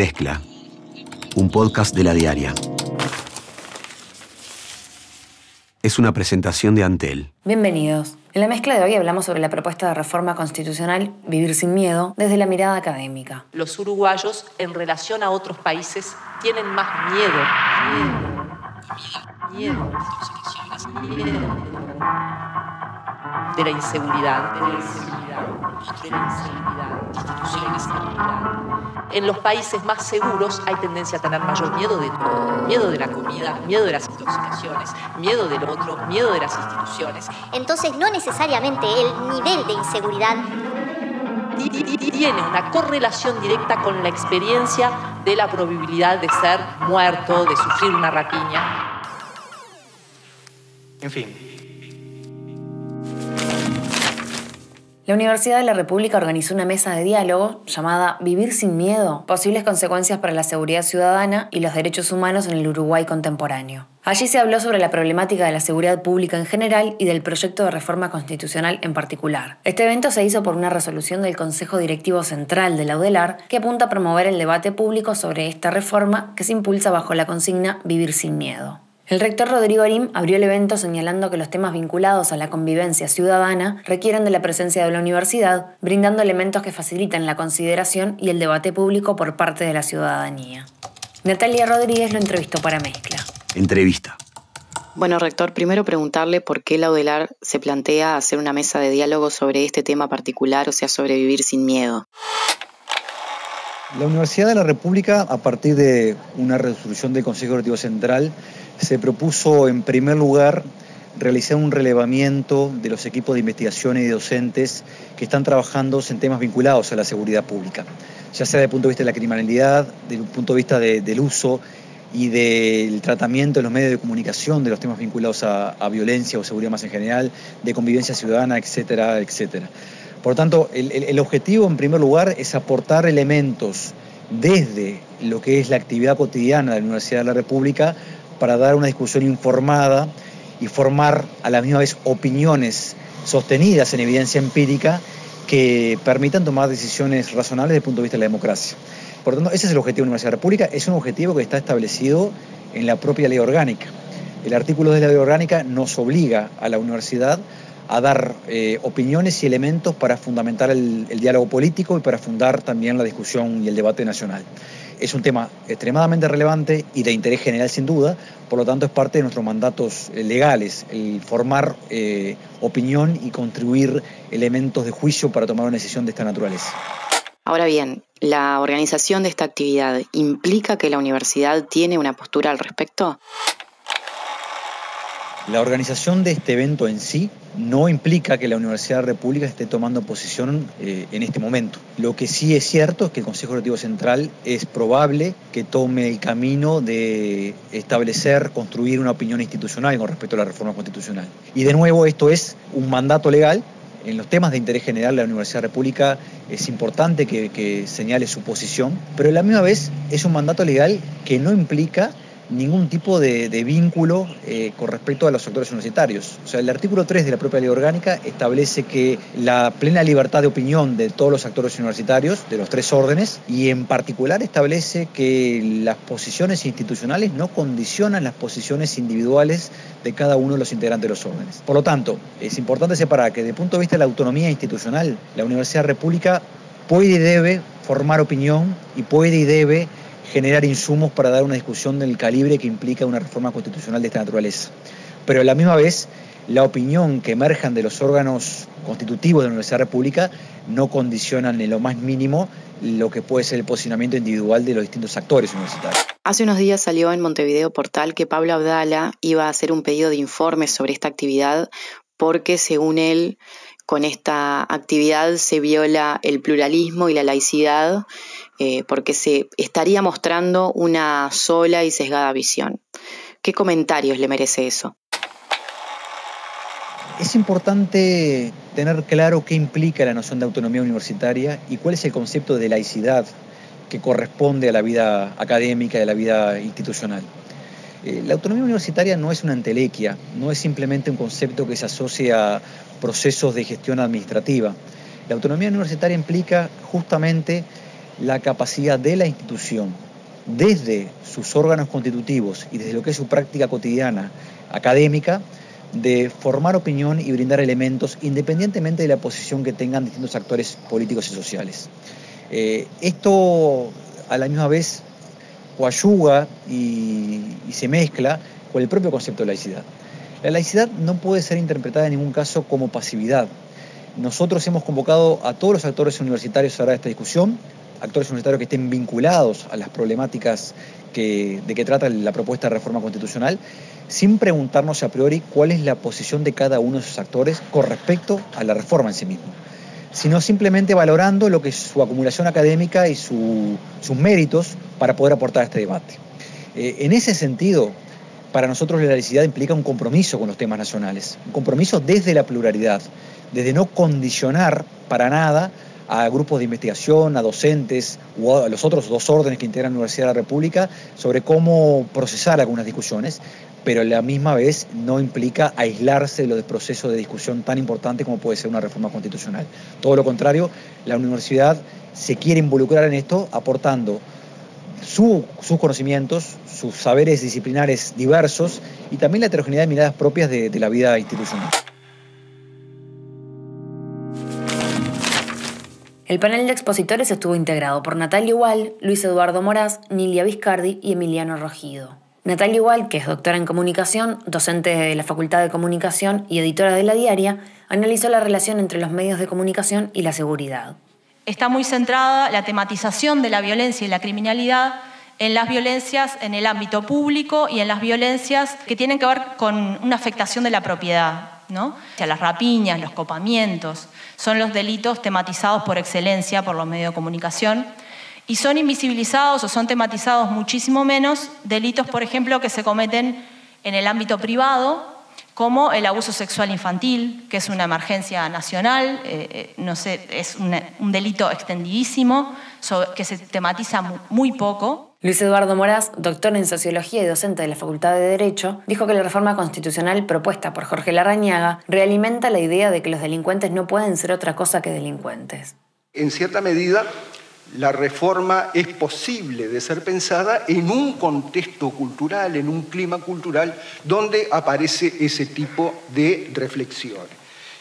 Mezcla, un podcast de la diaria. Es una presentación de Antel. Bienvenidos. En la mezcla de hoy hablamos sobre la propuesta de reforma constitucional Vivir sin miedo desde la mirada académica. Los uruguayos en relación a otros países tienen más miedo. Miedo. Miedo. Miedo. De la inseguridad. De la inseguridad. De la inseguridad. En los países más seguros hay tendencia a tener mayor miedo de todo. Miedo de la comida, miedo de las intoxicaciones, miedo del otro, miedo de las instituciones. Entonces no necesariamente el nivel de inseguridad tiene una correlación directa con la experiencia de la probabilidad de ser muerto, de sufrir una rapiña. En fin, La Universidad de la República organizó una mesa de diálogo llamada Vivir sin miedo, posibles consecuencias para la seguridad ciudadana y los derechos humanos en el Uruguay contemporáneo. Allí se habló sobre la problemática de la seguridad pública en general y del proyecto de reforma constitucional en particular. Este evento se hizo por una resolución del Consejo Directivo Central de la UDELAR que apunta a promover el debate público sobre esta reforma que se impulsa bajo la consigna Vivir sin miedo. El rector Rodrigo Arim abrió el evento señalando que los temas vinculados a la convivencia ciudadana requieren de la presencia de la universidad, brindando elementos que facilitan la consideración y el debate público por parte de la ciudadanía. Natalia Rodríguez lo entrevistó para Mezcla. Entrevista. Bueno, rector, primero preguntarle por qué la UDELAR se plantea hacer una mesa de diálogo sobre este tema particular, o sea, sobre vivir sin miedo. La Universidad de la República, a partir de una resolución del Consejo Directivo Central, se propuso en primer lugar realizar un relevamiento de los equipos de investigación y de docentes que están trabajando en temas vinculados a la seguridad pública, ya sea desde el punto de vista de la criminalidad, desde el punto de vista del uso y del tratamiento en los medios de comunicación de los temas vinculados a, violencia o seguridad más en general, de convivencia ciudadana, etcétera, etcétera. Por tanto, el objetivo en primer lugar es aportar elementos desde lo que es la actividad cotidiana de la Universidad de la República para dar una discusión informada y formar a la misma vez opiniones sostenidas en evidencia empírica que permitan tomar decisiones razonables desde el punto de vista de la democracia. Por lo tanto, ese es el objetivo de la Universidad de República, es un objetivo que está establecido en la propia ley orgánica. El artículo de la ley orgánica nos obliga a la universidad a dar eh, opiniones y elementos para fundamentar el diálogo político y para fundar también la discusión y el debate nacional es un tema extremadamente relevante y de interés general sin duda, por lo tanto es parte de nuestros mandatos eh, legales, el formar eh, opinión y contribuir elementos de juicio para tomar una decisión de esta naturaleza. Ahora bien, ¿la organización de esta actividad implica que la universidad tiene una postura al respecto? La organización de este evento en sí no implica que la Universidad de la República esté tomando posición eh, en este momento. Lo que sí es cierto es que el Consejo Directivo Central es probable que tome el camino de establecer, construir una opinión institucional con respecto a la reforma constitucional. Y de nuevo, esto es un mandato legal. En los temas de interés general de la Universidad de la República es importante que, que señale su posición, pero a la misma vez es un mandato legal que no implica ningún tipo de, vínculo eh, con respecto a los actores universitarios. O sea, el artículo 3 de la propia ley orgánica establece que la plena libertad de opinión de todos los actores universitarios, de los tres órdenes, y en particular establece que las posiciones institucionales no condicionan las posiciones individuales de cada uno de los integrantes de los órdenes. Por lo tanto, es importante separar que desde el punto de vista de la autonomía institucional, la Universidad República puede y debe formar opinión y puede y debe generar insumos para dar una discusión del calibre que implica una reforma constitucional de esta naturaleza. Pero a la misma vez, la opinión que emerjan de los órganos constitutivos de la Universidad República no condicionan en lo más mínimo lo que puede ser el posicionamiento individual de los distintos actores universitarios. Hace unos días salió en Montevideo Portal que Pablo Abdala iba a hacer un pedido de informes sobre esta actividad porque, según él, con esta actividad se viola el pluralismo y la laicidad eh, porque se estaría mostrando una sola y sesgada visión. ¿Qué comentarios le merece eso? Es importante tener claro qué implica la noción de autonomía universitaria y cuál es el concepto de laicidad que corresponde a la vida académica y a la vida institucional. Eh, la autonomía universitaria no es una entelequia, no es simplemente un concepto que se asocia a procesos de gestión administrativa. La autonomía universitaria implica justamente la capacidad de la institución, desde sus órganos constitutivos y desde lo que es su práctica cotidiana académica, de formar opinión y brindar elementos independientemente de la posición que tengan distintos actores políticos y sociales. Eh, esto a la misma vez coayuga y, se mezcla con el propio concepto de laicidad. La laicidad no puede ser interpretada en ningún caso como pasividad. Nosotros hemos convocado a todos los actores universitarios a esta discusión, actores universitarios que estén vinculados a las problemáticas de que trata la propuesta de reforma constitucional, sin preguntarnos a priori cuál es la posición de cada uno de esos actores con respecto a la reforma en sí mismo, sino simplemente valorando lo que es su acumulación académica y sus méritos para poder aportar a este debate. Eh, en ese sentido, para nosotros la laicidad implica un compromiso con los temas nacionales, un compromiso desde la pluralidad, desde no condicionar para nada a grupos de investigación, a docentes o a los otros dos órdenes que integran la Universidad de la República sobre cómo procesar algunas discusiones, pero a la misma vez no implica aislarse de los procesos de discusión tan importantes como puede ser una reforma constitucional. Todo lo contrario, la universidad se quiere involucrar en esto aportando sus conocimientos, sus saberes disciplinares diversos y también la heterogeneidad de miradas propias de, de la vida institucional. El panel de expositores estuvo integrado por Natalia Igual, Luis Eduardo Moraz, Nilia Viscardi y Emiliano Rogido. Natalia Igual, que es doctora en comunicación, docente de la Facultad de Comunicación y editora de La Diaria, analizó la relación entre los medios de comunicación y la seguridad. Está muy centrada la tematización de la violencia y la criminalidad en las violencias en el ámbito público y en las violencias que tienen que ver con una afectación de la propiedad, ¿no? O sea, las rapiñas, los copamientos, son los delitos tematizados por excelencia por los medios de comunicación y son invisibilizados o son tematizados muchísimo menos delitos, por ejemplo, que se cometen en el ámbito privado, como el abuso sexual infantil, que es una emergencia nacional, eh, eh, no sé, es un delito extendidísimo, que se tematiza muy poco. Luis Eduardo Moraz, doctor en Sociología y docente de la Facultad de Derecho, dijo que la reforma constitucional propuesta por Jorge Larrañaga realimenta la idea de que los delincuentes no pueden ser otra cosa que delincuentes. En cierta medida, la reforma es posible de ser pensada en un contexto cultural, en un clima cultural donde aparece ese tipo de reflexión.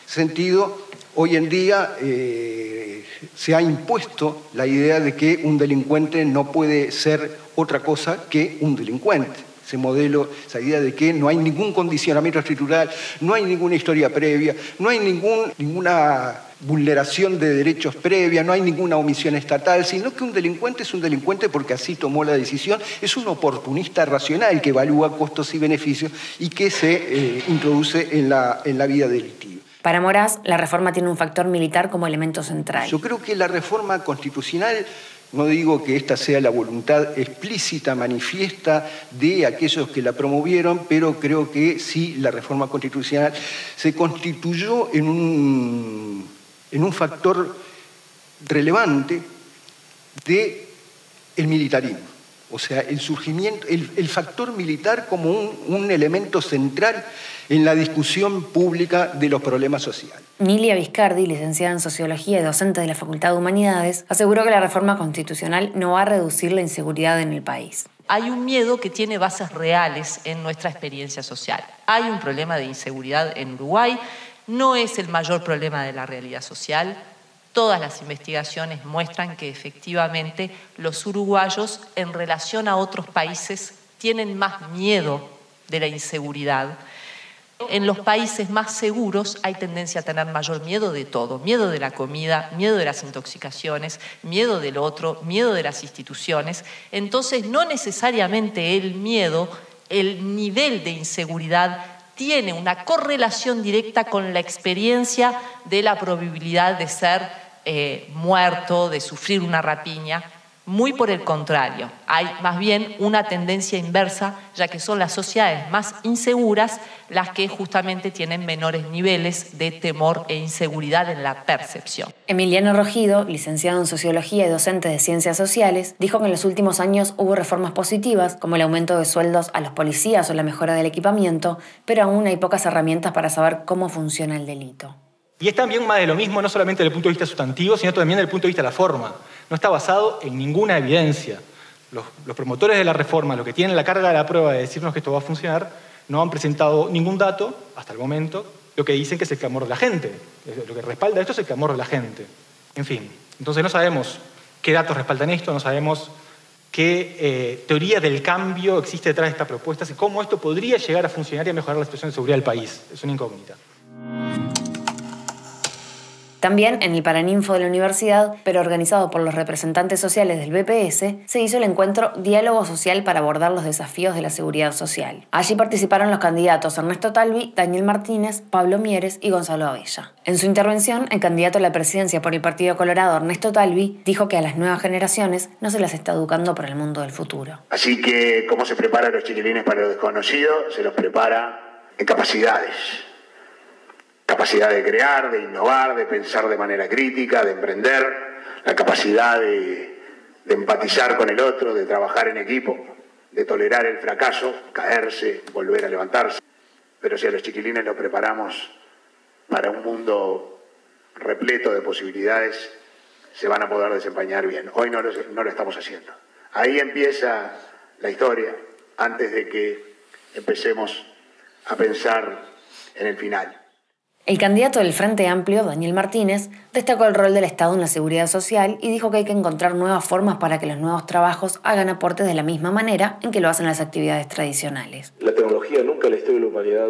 Sentido, hoy en día eh, se ha impuesto la idea de que un delincuente no puede ser otra cosa que un delincuente. Ese modelo, esa idea de que no hay ningún condicionamiento estructural, no hay ninguna historia previa, no hay ninguna vulneración de derechos previa, no hay ninguna omisión estatal, sino que un delincuente es un delincuente porque así tomó la decisión, es un oportunista racional que evalúa costos y beneficios y que se eh, introduce en la, en la vida delictiva. Para Moraz, la reforma tiene un factor militar como elemento central. Yo creo que la reforma constitucional no digo que esta sea la voluntad explícita, manifiesta de aquellos que la promovieron, pero creo que sí la reforma constitucional se constituyó en un en un factor relevante el militarismo. O sea, el surgimiento, el, factor militar como un, un, elemento central en la discusión pública de los problemas sociales. Nilia Viscardi, licenciada en Sociología y docente de la Facultad de Humanidades, aseguró que la reforma constitucional no va a reducir la inseguridad en el país. Hay un miedo que tiene bases reales en nuestra experiencia social. Hay un problema de inseguridad en Uruguay no es el mayor problema de la realidad social. Todas las investigaciones muestran que efectivamente los uruguayos en relación a otros países tienen más miedo de la inseguridad. En los países más seguros hay tendencia a tener mayor miedo de todo, miedo de la comida, miedo de las intoxicaciones, miedo del otro, miedo de las instituciones. Entonces, no necesariamente el miedo, el nivel de inseguridad tiene una correlación directa con la experiencia de la probabilidad de ser eh, muerto, de sufrir una rapiña. Muy por el contrario, hay más bien una tendencia inversa, ya que son las sociedades más inseguras las que justamente tienen menores niveles de temor e inseguridad en la percepción. Emiliano Rogido, licenciado en Sociología y docente de Ciencias Sociales, dijo que en los últimos años hubo reformas positivas, como el aumento de sueldos a los policías o la mejora del equipamiento, pero aún hay pocas herramientas para saber cómo funciona el delito. Y es también más de lo mismo, no solamente desde el punto de vista sustantivo, sino también desde el punto de vista de la forma. No está basado en ninguna evidencia. Los, promotores de la reforma, los que tienen la carga de la prueba de decirnos que esto va a funcionar, no han presentado ningún dato hasta el momento, lo que dicen que es el clamor de la gente. Lo que respalda esto es el clamor de la gente. En fin, entonces no sabemos qué datos respaldan esto, no sabemos qué eh, teoría del cambio existe detrás de estas propuestas y cómo esto podría llegar a funcionar y a mejorar la situación de seguridad del país. Es una incógnita. También en el Paraninfo de la universidad, pero organizado por los representantes sociales del BPS, se hizo el encuentro Diálogo Social para abordar los desafíos de la seguridad social. Allí participaron los candidatos Ernesto Talvi, Daniel Martínez, Pablo Mieres y Gonzalo Abella. En su intervención, el candidato a la presidencia por el Partido Colorado, Ernesto Talvi, dijo que a las nuevas generaciones no se las está educando para el mundo del futuro. Así que, ¿cómo se prepara a los chiquilines para lo desconocido? Se los prepara en capacidades capacidad de crear, de innovar, de pensar de manera crítica, de emprender, la capacidad de, empatizar con el otro, de trabajar en equipo, de tolerar el fracaso, caerse, volver a levantarse. Pero si a los chiquilines los preparamos para un mundo repleto de posibilidades, se van a poder desempeñar bien. Hoy no lo estamos haciendo. Ahí empieza la historia, antes de que empecemos a pensar en el final. El candidato del Frente Amplio, Daniel Martínez, destacó el rol del Estado en la seguridad social y dijo que hay que encontrar nuevas formas para que los nuevos trabajos hagan aportes de la misma manera en que lo hacen las actividades tradicionales. La tecnología nunca en la historia de la humanidad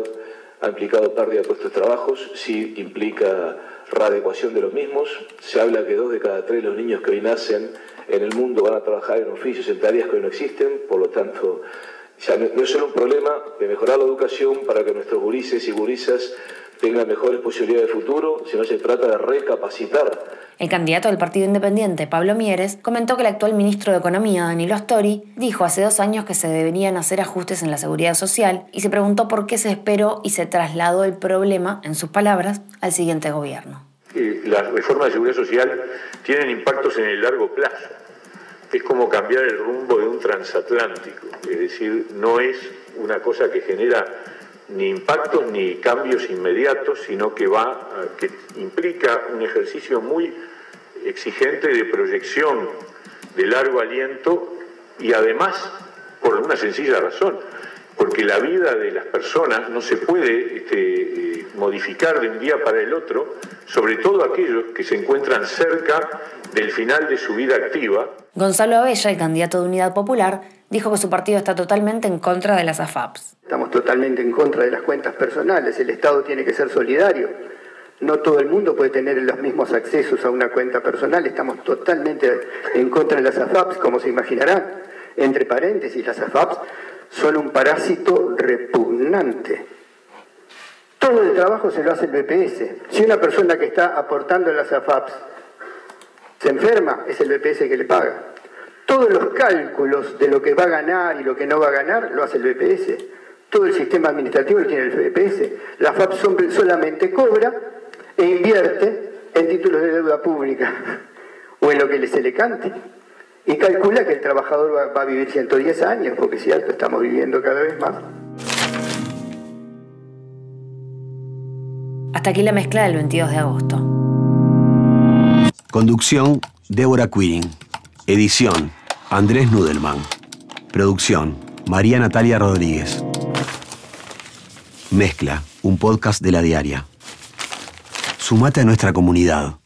ha implicado pérdida de puestos de trabajos, sí implica readecuación de los mismos. Se habla que dos de cada tres de los niños que hoy nacen en el mundo van a trabajar en oficios, en tareas que hoy no existen, por lo tanto, no es solo un problema de mejorar la educación para que nuestros gurises y gurisas tenga mejores posibilidades de futuro, sino se trata de recapacitar. El candidato del Partido Independiente, Pablo Mieres, comentó que el actual ministro de Economía, Danilo Astori, dijo hace dos años que se deberían hacer ajustes en la seguridad social y se preguntó por qué se esperó y se trasladó el problema, en sus palabras, al siguiente gobierno. Las reformas de seguridad social tienen impactos en el largo plazo. Es como cambiar el rumbo de un transatlántico, es decir, no es una cosa que genera ni impactos ni cambios inmediatos, sino que va, que implica un ejercicio muy exigente de proyección de largo aliento y además por una sencilla razón, porque la vida de las personas no se puede este, modificar de un día para el otro, sobre todo aquellos que se encuentran cerca del final de su vida activa. Gonzalo Abella, el candidato de Unidad Popular, dijo que su partido está totalmente en contra de las AFAPs. Estamos totalmente en contra de las cuentas personales. El Estado tiene que ser solidario. No todo el mundo puede tener los mismos accesos a una cuenta personal. Estamos totalmente en contra de las AFAPs, como se imaginarán. Entre paréntesis, las AFAPs son un parásito repugnante. Todo el trabajo se lo hace el BPS. Si una persona que está aportando las AFAPs se enferma, es el BPS que le paga. Todos los cálculos de lo que va a ganar y lo que no va a ganar lo hace el BPS. Todo el sistema administrativo lo tiene el BPS. La FAP solamente cobra e invierte en títulos de deuda pública o en lo que se le cante. Y calcula que el trabajador va, va a vivir 110 años, porque es cierto, estamos viviendo cada vez más. Hasta aquí la mezcla del 22 de agosto. Conducción, Débora Quirin. Edición, Andrés Nudelman. Producción, María Natalia Rodríguez. Mezcla, un podcast de la diaria. Sumate a nuestra comunidad.